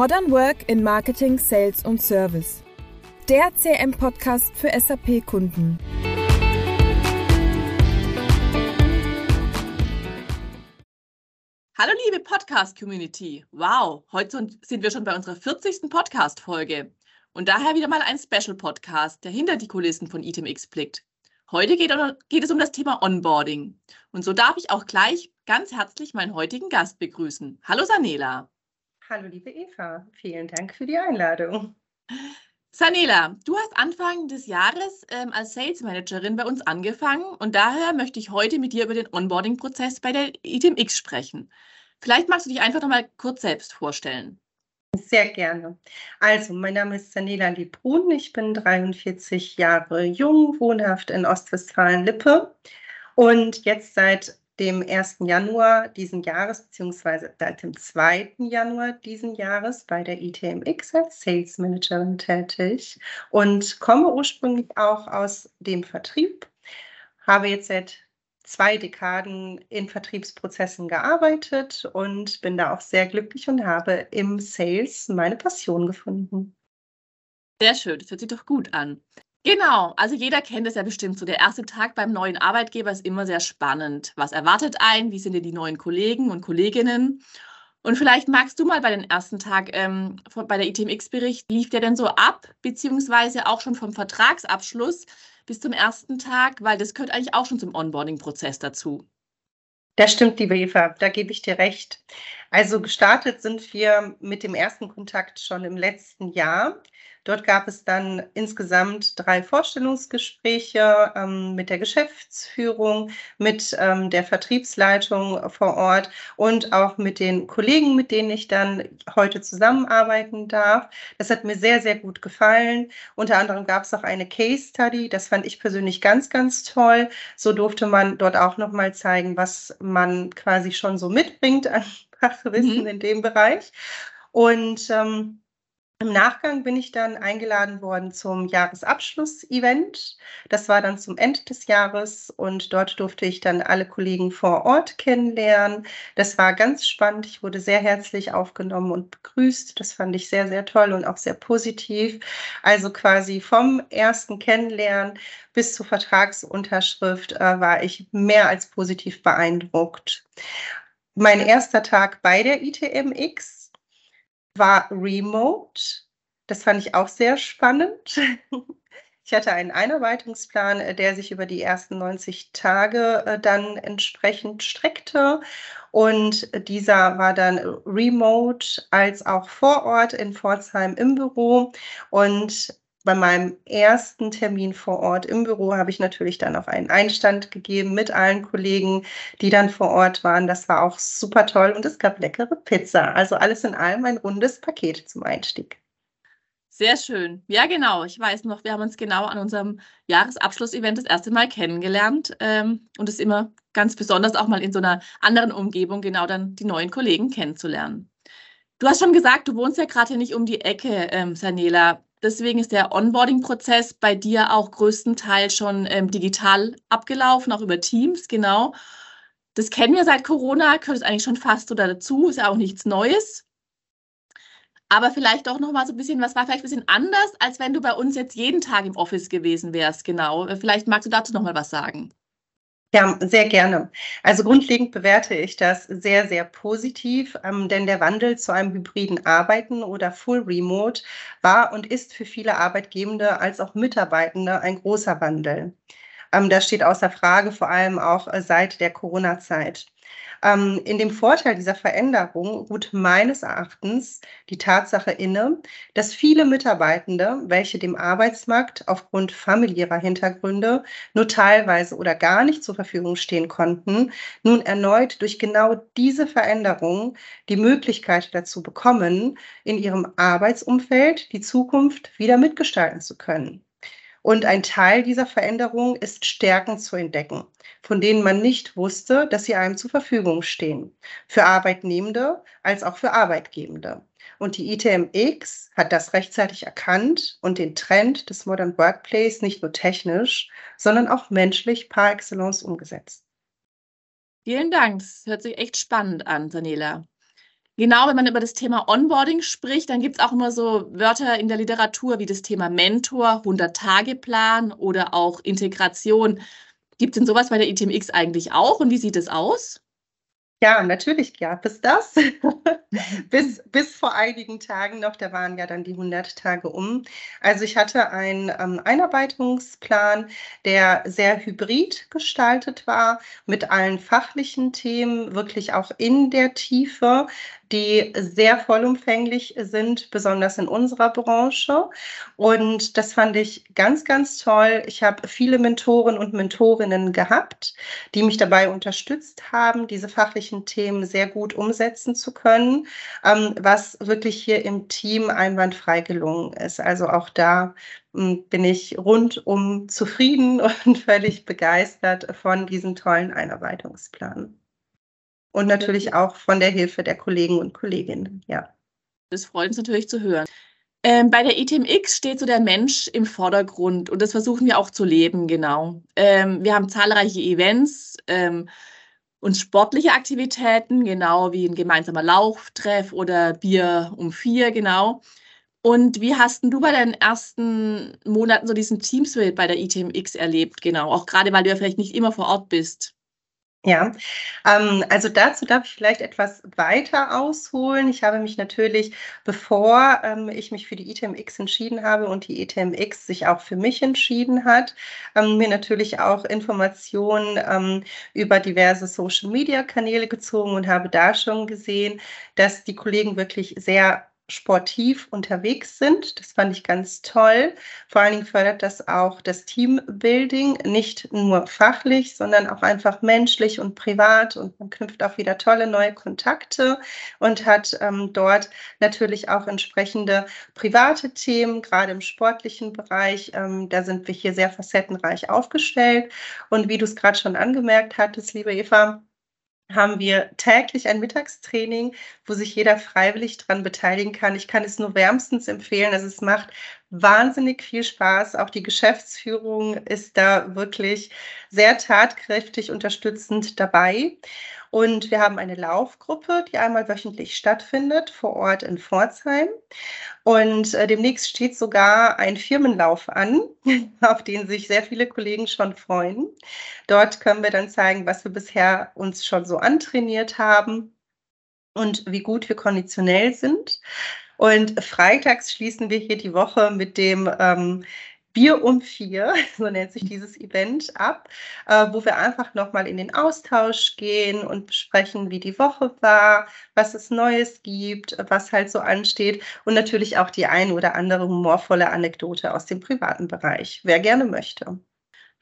Modern Work in Marketing, Sales und Service. Der CM-Podcast für SAP-Kunden. Hallo liebe Podcast-Community. Wow, heute sind wir schon bei unserer 40. Podcast-Folge. Und daher wieder mal ein Special-Podcast, der hinter die Kulissen von ITMX blickt. Heute geht, es um das Thema Onboarding. Und so darf ich auch gleich ganz herzlich meinen heutigen Gast begrüßen. Hallo Sanela. Hallo liebe Eva, vielen Dank für die Einladung. Sanela, du hast Anfang des Jahres ähm, als Sales Managerin bei uns angefangen und daher möchte ich heute mit dir über den Onboarding-Prozess bei der ITMX sprechen. Vielleicht magst du dich einfach noch mal kurz selbst vorstellen. Sehr gerne. Also, mein Name ist Sanela Liebbrun. Ich bin 43 Jahre jung, wohnhaft in Ostwestfalen-Lippe und jetzt seit dem 1. Januar diesen Jahres, beziehungsweise seit dem 2. Januar diesen Jahres bei der ITMX als Sales Managerin tätig und komme ursprünglich auch aus dem Vertrieb, habe jetzt seit zwei Dekaden in Vertriebsprozessen gearbeitet und bin da auch sehr glücklich und habe im Sales meine Passion gefunden. Sehr schön, das hört sich doch gut an. Genau, also jeder kennt es ja bestimmt so. Der erste Tag beim neuen Arbeitgeber ist immer sehr spannend. Was erwartet einen? Wie sind denn die neuen Kollegen und Kolleginnen? Und vielleicht magst du mal bei den ersten Tag ähm, von, bei der ITMX-Bericht, lief der denn so ab, beziehungsweise auch schon vom Vertragsabschluss? bis zum ersten Tag, weil das gehört eigentlich auch schon zum Onboarding-Prozess dazu. Das stimmt, liebe Eva, da gebe ich dir recht. Also gestartet sind wir mit dem ersten Kontakt schon im letzten Jahr. Dort gab es dann insgesamt drei Vorstellungsgespräche ähm, mit der Geschäftsführung, mit ähm, der Vertriebsleitung vor Ort und auch mit den Kollegen, mit denen ich dann heute zusammenarbeiten darf. Das hat mir sehr, sehr gut gefallen. Unter anderem gab es auch eine Case Study. Das fand ich persönlich ganz, ganz toll. So durfte man dort auch nochmal zeigen, was man quasi schon so mitbringt an Fachwissen mhm. in dem Bereich. Und ähm, im Nachgang bin ich dann eingeladen worden zum Jahresabschluss-Event. Das war dann zum Ende des Jahres und dort durfte ich dann alle Kollegen vor Ort kennenlernen. Das war ganz spannend. Ich wurde sehr herzlich aufgenommen und begrüßt. Das fand ich sehr, sehr toll und auch sehr positiv. Also quasi vom ersten Kennenlernen bis zur Vertragsunterschrift äh, war ich mehr als positiv beeindruckt. Mein erster Tag bei der ITMX war remote. Das fand ich auch sehr spannend. Ich hatte einen Einarbeitungsplan, äh, der sich über die ersten 90 Tage äh, dann entsprechend streckte. Und dieser war dann remote als auch vor Ort in Pforzheim im Büro. Und bei meinem ersten Termin vor Ort im Büro habe ich natürlich dann auch einen Einstand gegeben mit allen Kollegen, die dann vor Ort waren. Das war auch super toll und es gab leckere Pizza. Also alles in allem ein rundes Paket zum Einstieg. Sehr schön. Ja, genau. Ich weiß noch, wir haben uns genau an unserem Jahresabschlussevent das erste Mal kennengelernt. Ähm, und es immer ganz besonders, auch mal in so einer anderen Umgebung genau dann die neuen Kollegen kennenzulernen. Du hast schon gesagt, du wohnst ja gerade nicht um die Ecke, ähm, Sanela. Deswegen ist der Onboarding-Prozess bei dir auch größtenteils schon ähm, digital abgelaufen, auch über Teams, genau. Das kennen wir seit Corona, gehört es eigentlich schon fast oder dazu, ist ja auch nichts Neues. Aber vielleicht doch noch mal so ein bisschen, was war vielleicht ein bisschen anders, als wenn du bei uns jetzt jeden Tag im Office gewesen wärst, genau. Vielleicht magst du dazu noch mal was sagen. Ja, sehr gerne. Also grundlegend bewerte ich das sehr, sehr positiv, ähm, denn der Wandel zu einem hybriden Arbeiten oder Full Remote war und ist für viele Arbeitgebende als auch Mitarbeitende ein großer Wandel. Ähm, das steht außer Frage, vor allem auch äh, seit der Corona-Zeit. Ähm, in dem Vorteil dieser Veränderung ruht meines Erachtens die Tatsache inne, dass viele Mitarbeitende, welche dem Arbeitsmarkt aufgrund familiärer Hintergründe nur teilweise oder gar nicht zur Verfügung stehen konnten, nun erneut durch genau diese Veränderung die Möglichkeit dazu bekommen, in ihrem Arbeitsumfeld die Zukunft wieder mitgestalten zu können. Und ein Teil dieser Veränderung ist Stärken zu entdecken, von denen man nicht wusste, dass sie einem zur Verfügung stehen. Für Arbeitnehmende als auch für Arbeitgebende. Und die ITMX hat das rechtzeitig erkannt und den Trend des Modern Workplace nicht nur technisch, sondern auch menschlich par excellence umgesetzt. Vielen Dank. Das hört sich echt spannend an, Sanela. Genau, wenn man über das Thema Onboarding spricht, dann gibt es auch immer so Wörter in der Literatur wie das Thema Mentor, 100-Tage-Plan oder auch Integration. Gibt es denn sowas bei der ITMX eigentlich auch und wie sieht es aus? Ja, natürlich gab es das. bis, bis vor einigen Tagen noch, da waren ja dann die 100 Tage um. Also ich hatte einen ähm, Einarbeitungsplan, der sehr hybrid gestaltet war, mit allen fachlichen Themen, wirklich auch in der Tiefe die sehr vollumfänglich sind, besonders in unserer Branche. Und das fand ich ganz, ganz toll. Ich habe viele Mentoren und Mentorinnen gehabt, die mich dabei unterstützt haben, diese fachlichen Themen sehr gut umsetzen zu können, ähm, was wirklich hier im Team einwandfrei gelungen ist. Also auch da hm, bin ich rundum zufrieden und völlig begeistert von diesem tollen Einarbeitungsplan. Und natürlich auch von der Hilfe der Kollegen und Kolleginnen, ja. Das freut uns natürlich zu hören. Ähm, bei der ITMX steht so der Mensch im Vordergrund und das versuchen wir auch zu leben, genau. Ähm, wir haben zahlreiche Events ähm, und sportliche Aktivitäten, genau wie ein gemeinsamer Lauftreff oder Bier um vier, genau. Und wie hast du bei deinen ersten Monaten so diesen Teamswill bei der ITMX erlebt, genau? Auch gerade, weil du ja vielleicht nicht immer vor Ort bist. Ja, ähm, also dazu darf ich vielleicht etwas weiter ausholen. Ich habe mich natürlich, bevor ähm, ich mich für die ITMX entschieden habe und die ITMX sich auch für mich entschieden hat, ähm, mir natürlich auch Informationen ähm, über diverse Social-Media-Kanäle gezogen und habe da schon gesehen, dass die Kollegen wirklich sehr sportiv unterwegs sind. Das fand ich ganz toll. Vor allen Dingen fördert das auch das Teambuilding, nicht nur fachlich, sondern auch einfach menschlich und privat. Und man knüpft auch wieder tolle neue Kontakte und hat ähm, dort natürlich auch entsprechende private Themen, gerade im sportlichen Bereich. Ähm, da sind wir hier sehr facettenreich aufgestellt. Und wie du es gerade schon angemerkt hattest, liebe Eva, haben wir täglich ein Mittagstraining, wo sich jeder freiwillig daran beteiligen kann. Ich kann es nur wärmstens empfehlen. Also es macht wahnsinnig viel Spaß. Auch die Geschäftsführung ist da wirklich sehr tatkräftig unterstützend dabei. Und wir haben eine Laufgruppe, die einmal wöchentlich stattfindet, vor Ort in Pforzheim. Und äh, demnächst steht sogar ein Firmenlauf an, auf den sich sehr viele Kollegen schon freuen. Dort können wir dann zeigen, was wir bisher uns schon so antrainiert haben und wie gut wir konditionell sind. Und freitags schließen wir hier die Woche mit dem ähm, Bier um vier, so nennt sich dieses Event, ab, äh, wo wir einfach nochmal in den Austausch gehen und besprechen, wie die Woche war, was es Neues gibt, was halt so ansteht und natürlich auch die ein oder andere humorvolle Anekdote aus dem privaten Bereich, wer gerne möchte.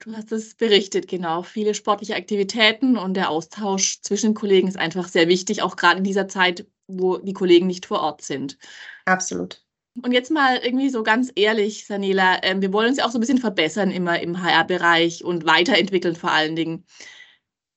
Du hast es berichtet, genau. Viele sportliche Aktivitäten und der Austausch zwischen Kollegen ist einfach sehr wichtig, auch gerade in dieser Zeit, wo die Kollegen nicht vor Ort sind. Absolut. Und jetzt mal irgendwie so ganz ehrlich, Sanela, äh, wir wollen uns ja auch so ein bisschen verbessern immer im HR-Bereich und weiterentwickeln vor allen Dingen.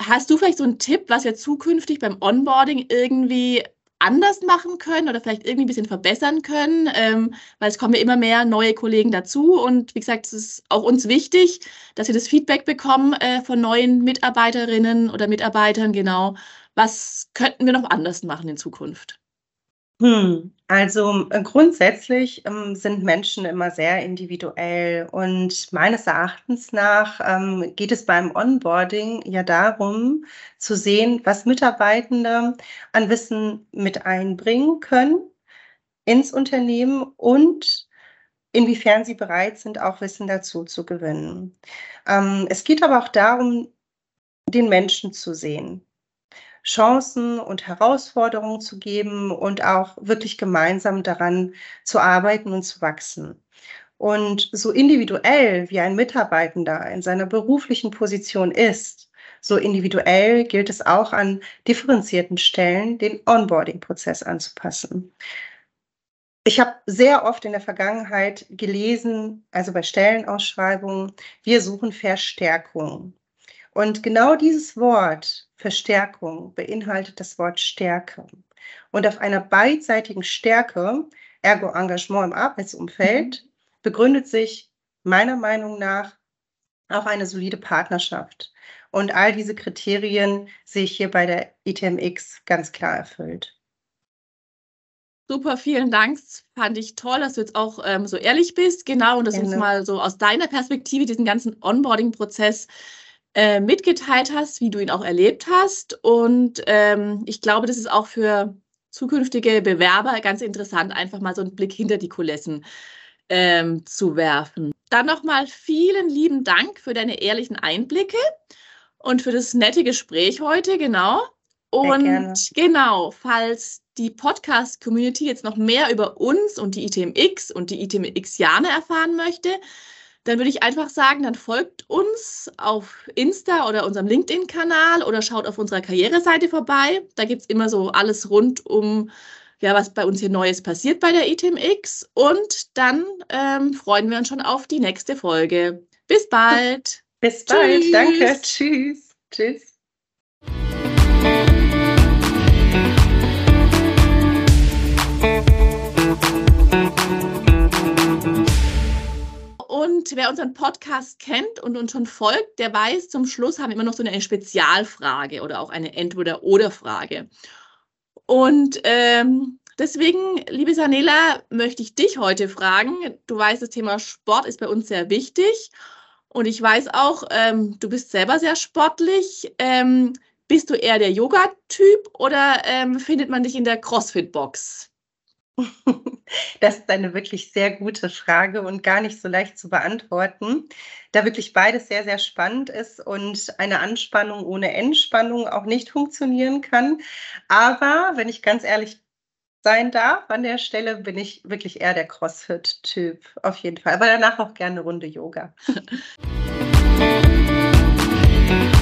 Hast du vielleicht so einen Tipp, was wir zukünftig beim Onboarding irgendwie anders machen können oder vielleicht irgendwie ein bisschen verbessern können, ähm, weil es kommen ja immer mehr neue Kollegen dazu und wie gesagt, es ist auch uns wichtig, dass wir das Feedback bekommen äh, von neuen Mitarbeiterinnen oder Mitarbeitern, genau. Was könnten wir noch anders machen in Zukunft? Hm, also äh, grundsätzlich ähm, sind Menschen immer sehr individuell und meines Erachtens nach ähm, geht es beim Onboarding ja darum zu sehen, was Mitarbeitende an Wissen mit einbringen können ins Unternehmen und inwiefern sie bereit sind, auch Wissen dazu zu gewinnen. Ähm, es geht aber auch darum, den Menschen zu sehen. Chancen und Herausforderungen zu geben und auch wirklich gemeinsam daran zu arbeiten und zu wachsen. Und so individuell wie ein Mitarbeitender in seiner beruflichen Position ist, so individuell gilt es auch an differenzierten Stellen, den Onboarding-Prozess anzupassen. Ich habe sehr oft in der Vergangenheit gelesen, also bei Stellenausschreibungen, wir suchen Verstärkung. Und genau dieses Wort Verstärkung beinhaltet das Wort Stärke. Und auf einer beidseitigen Stärke, ergo Engagement im Arbeitsumfeld, mhm. begründet sich meiner Meinung nach auch eine solide Partnerschaft. Und all diese Kriterien sehe ich hier bei der ITMX ganz klar erfüllt. Super, vielen Dank. Das fand ich toll, dass du jetzt auch ähm, so ehrlich bist. Genau, und dass du uns mal so aus deiner Perspektive diesen ganzen Onboarding-Prozess äh, mitgeteilt hast, wie du ihn auch erlebt hast. Und ähm, ich glaube, das ist auch für zukünftige Bewerber ganz interessant, einfach mal so einen Blick hinter die Kulissen ähm, zu werfen. Dann nochmal vielen lieben Dank für deine ehrlichen Einblicke und für das nette Gespräch heute, genau. Und genau, falls die Podcast-Community jetzt noch mehr über uns und die ITMX und die ITMX-Jane erfahren möchte, dann würde ich einfach sagen, dann folgt uns auf Insta oder unserem LinkedIn-Kanal oder schaut auf unserer Karriereseite vorbei. Da gibt es immer so alles rund um, ja, was bei uns hier Neues passiert bei der ITMX. Und dann ähm, freuen wir uns schon auf die nächste Folge. Bis bald. Bis bald. Tschüss. Danke. Tschüss. Tschüss. Wer unseren Podcast kennt und uns schon folgt, der weiß, zum Schluss haben wir immer noch so eine Spezialfrage oder auch eine Entweder-Oder-Frage. Und ähm, deswegen, liebe Sanela, möchte ich dich heute fragen. Du weißt, das Thema Sport ist bei uns sehr wichtig. Und ich weiß auch, ähm, du bist selber sehr sportlich. Ähm, bist du eher der Yoga-Typ oder ähm, findet man dich in der CrossFit-Box? Das ist eine wirklich sehr gute Frage und gar nicht so leicht zu beantworten, da wirklich beides sehr, sehr spannend ist und eine Anspannung ohne Entspannung auch nicht funktionieren kann. Aber wenn ich ganz ehrlich sein darf, an der Stelle bin ich wirklich eher der CrossFit-Typ, auf jeden Fall. Aber danach auch gerne eine Runde Yoga.